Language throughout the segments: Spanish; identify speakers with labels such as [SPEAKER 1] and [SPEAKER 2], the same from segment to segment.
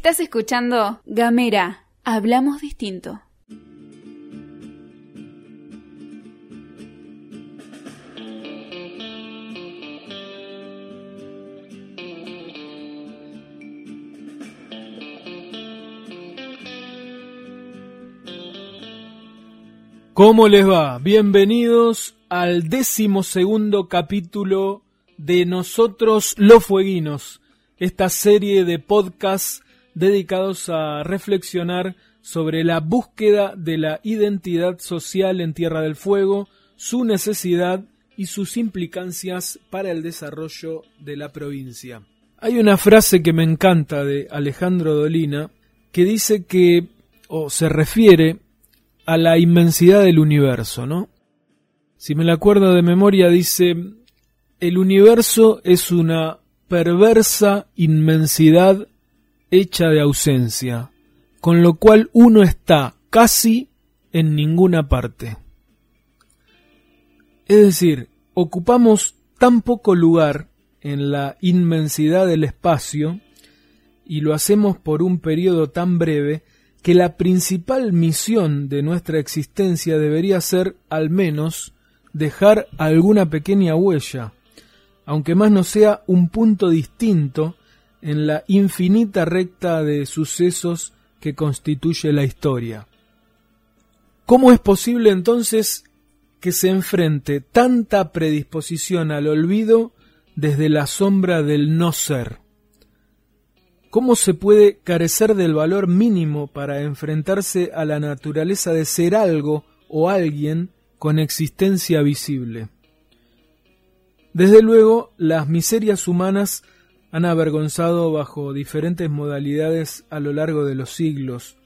[SPEAKER 1] Estás escuchando Gamera, hablamos distinto.
[SPEAKER 2] ¿Cómo les va? Bienvenidos al décimo segundo capítulo de Nosotros los Fueguinos, esta serie de podcasts dedicados a reflexionar sobre la búsqueda de la identidad social en Tierra del Fuego, su necesidad y sus implicancias para el desarrollo de la provincia. Hay una frase que me encanta de Alejandro Dolina que dice que, o se refiere a la inmensidad del universo, ¿no? Si me la acuerdo de memoria, dice, el universo es una perversa inmensidad hecha de ausencia, con lo cual uno está casi en ninguna parte. Es decir, ocupamos tan poco lugar en la inmensidad del espacio y lo hacemos por un periodo tan breve que la principal misión de nuestra existencia debería ser, al menos, dejar alguna pequeña huella, aunque más no sea un punto distinto en la infinita recta de sucesos que constituye la historia. ¿Cómo es posible entonces que se enfrente tanta predisposición al olvido desde la sombra del no ser? ¿Cómo se puede carecer del valor mínimo para enfrentarse a la naturaleza de ser algo o alguien con existencia visible? Desde luego, las miserias humanas han avergonzado bajo diferentes modalidades a lo largo de los siglos,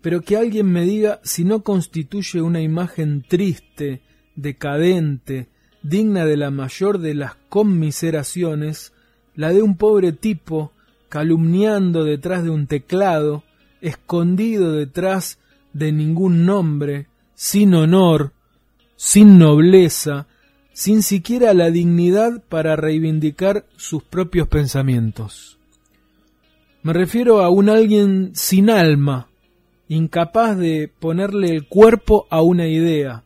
[SPEAKER 2] pero que alguien me diga si no constituye una imagen triste, decadente, digna de la mayor de las conmiseraciones, la de un pobre tipo calumniando detrás de un teclado, escondido detrás de ningún nombre, sin honor, sin nobleza, sin siquiera la dignidad para reivindicar sus propios pensamientos. Me refiero a un alguien sin alma, incapaz de ponerle el cuerpo a una idea,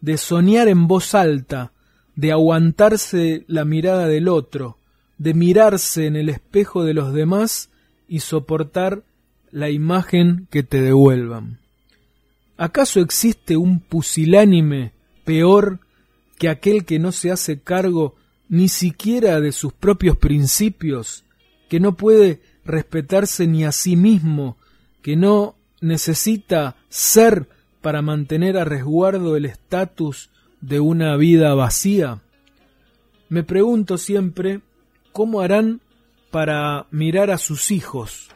[SPEAKER 2] de soñar en voz alta, de aguantarse la mirada del otro, de mirarse en el espejo de los demás y soportar la imagen que te devuelvan. ¿Acaso existe un pusilánime peor que aquel que no se hace cargo ni siquiera de sus propios principios, que no puede respetarse ni a sí mismo, que no necesita ser para mantener a resguardo el estatus de una vida vacía? Me pregunto siempre ¿Cómo harán para mirar a sus hijos?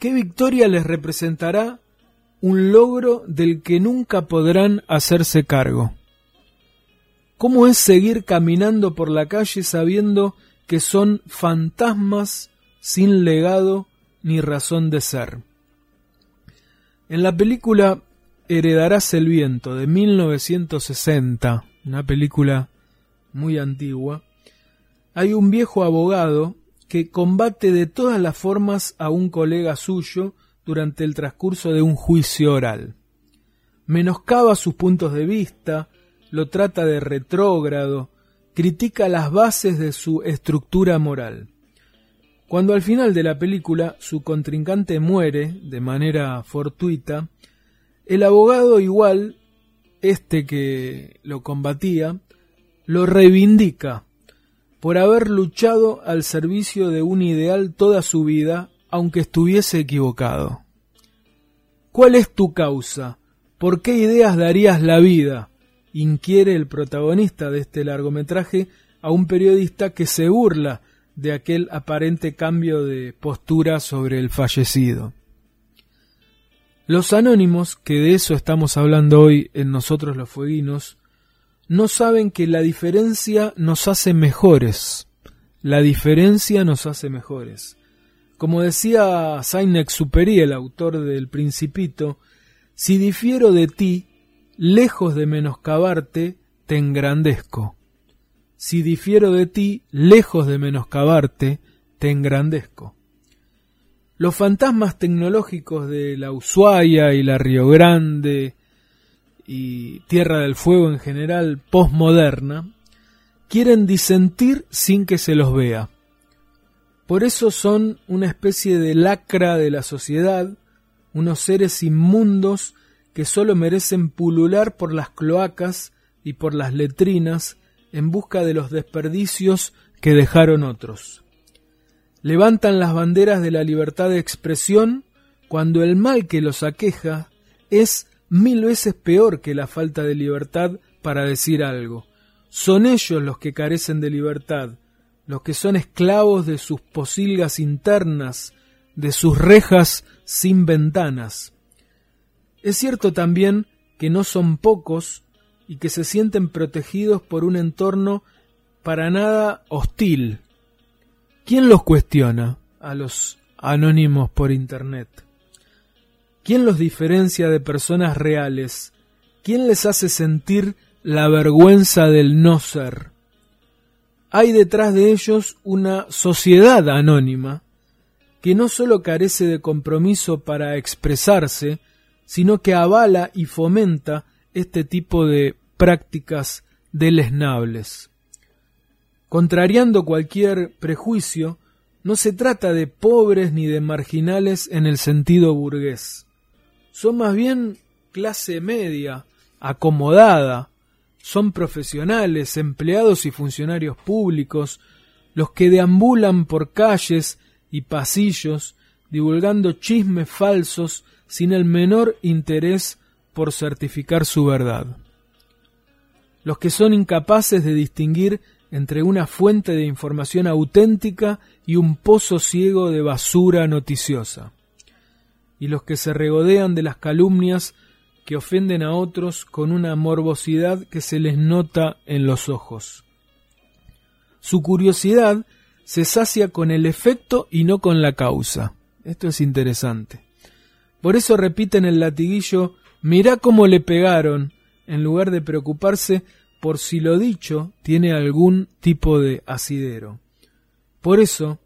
[SPEAKER 2] ¿Qué victoria les representará un logro del que nunca podrán hacerse cargo? ¿Cómo es seguir caminando por la calle sabiendo que son fantasmas sin legado ni razón de ser? En la película Heredarás el viento de 1960, una película muy antigua, hay un viejo abogado que combate de todas las formas a un colega suyo durante el transcurso de un juicio oral. Menoscaba sus puntos de vista, lo trata de retrógrado, critica las bases de su estructura moral. Cuando al final de la película su contrincante muere de manera fortuita, el abogado igual, este que lo combatía, lo reivindica por haber luchado al servicio de un ideal toda su vida, aunque estuviese equivocado. ¿Cuál es tu causa? ¿Por qué ideas darías la vida? Inquiere el protagonista de este largometraje a un periodista que se burla de aquel aparente cambio de postura sobre el fallecido. Los anónimos, que de eso estamos hablando hoy en nosotros los fueguinos, no saben que la diferencia nos hace mejores. La diferencia nos hace mejores. Como decía Saint-Exupéry, el autor del Principito, si difiero de ti, lejos de menoscabarte, te engrandezco. Si difiero de ti, lejos de menoscabarte, te engrandezco. Los fantasmas tecnológicos de la Ushuaia y la Río Grande y Tierra del Fuego en general postmoderna quieren disentir sin que se los vea. Por eso son una especie de lacra de la sociedad, unos seres inmundos que sólo merecen pulular por las cloacas y por las letrinas en busca de los desperdicios que dejaron otros levantan las banderas de la libertad de expresión cuando el mal que los aqueja es mil veces peor que la falta de libertad para decir algo. Son ellos los que carecen de libertad, los que son esclavos de sus posilgas internas, de sus rejas sin ventanas. Es cierto también que no son pocos y que se sienten protegidos por un entorno para nada hostil, ¿Quién los cuestiona a los anónimos por Internet? ¿Quién los diferencia de personas reales? ¿Quién les hace sentir la vergüenza del no ser? Hay detrás de ellos una sociedad anónima que no sólo carece de compromiso para expresarse, sino que avala y fomenta este tipo de prácticas deleznables. Contrariando cualquier prejuicio, no se trata de pobres ni de marginales en el sentido burgués. Son más bien clase media, acomodada, son profesionales, empleados y funcionarios públicos, los que deambulan por calles y pasillos divulgando chismes falsos sin el menor interés por certificar su verdad. Los que son incapaces de distinguir entre una fuente de información auténtica y un pozo ciego de basura noticiosa. Y los que se regodean de las calumnias que ofenden a otros con una morbosidad que se les nota en los ojos. Su curiosidad se sacia con el efecto y no con la causa. Esto es interesante. Por eso repiten el latiguillo, mirá cómo le pegaron, en lugar de preocuparse por si lo dicho tiene algún tipo de asidero. Por eso,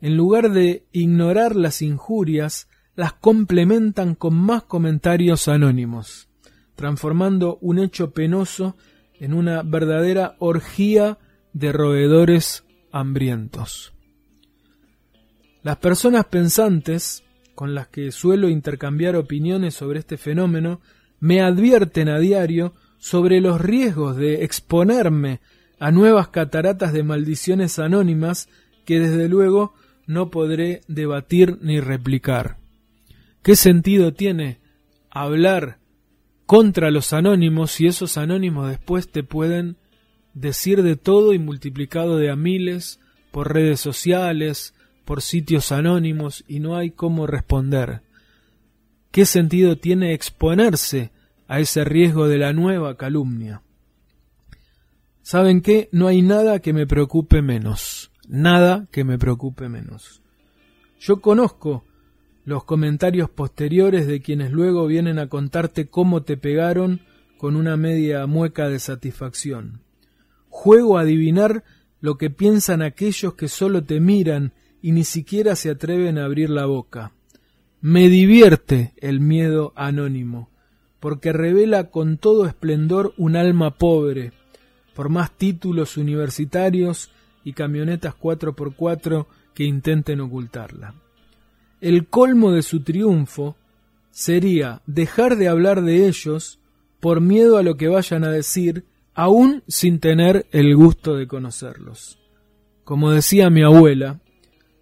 [SPEAKER 2] en lugar de ignorar las injurias, las complementan con más comentarios anónimos, transformando un hecho penoso en una verdadera orgía de roedores hambrientos. Las personas pensantes, con las que suelo intercambiar opiniones sobre este fenómeno, me advierten a diario sobre los riesgos de exponerme a nuevas cataratas de maldiciones anónimas que desde luego no podré debatir ni replicar. ¿Qué sentido tiene hablar contra los anónimos si esos anónimos después te pueden decir de todo y multiplicado de a miles por redes sociales, por sitios anónimos y no hay cómo responder? ¿Qué sentido tiene exponerse a ese riesgo de la nueva calumnia. ¿Saben qué? No hay nada que me preocupe menos. Nada que me preocupe menos. Yo conozco los comentarios posteriores de quienes luego vienen a contarte cómo te pegaron con una media mueca de satisfacción. Juego a adivinar lo que piensan aquellos que solo te miran y ni siquiera se atreven a abrir la boca. Me divierte el miedo anónimo porque revela con todo esplendor un alma pobre, por más títulos universitarios y camionetas 4x4 que intenten ocultarla. El colmo de su triunfo sería dejar de hablar de ellos por miedo a lo que vayan a decir, aún sin tener el gusto de conocerlos. Como decía mi abuela,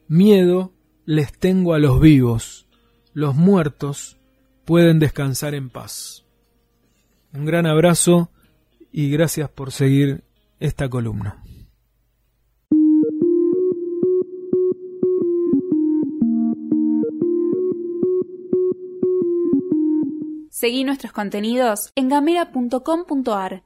[SPEAKER 2] miedo les tengo a los vivos, los muertos pueden descansar en paz. Un gran abrazo y gracias por seguir esta columna.
[SPEAKER 1] Seguí nuestros contenidos en gamera.com.ar.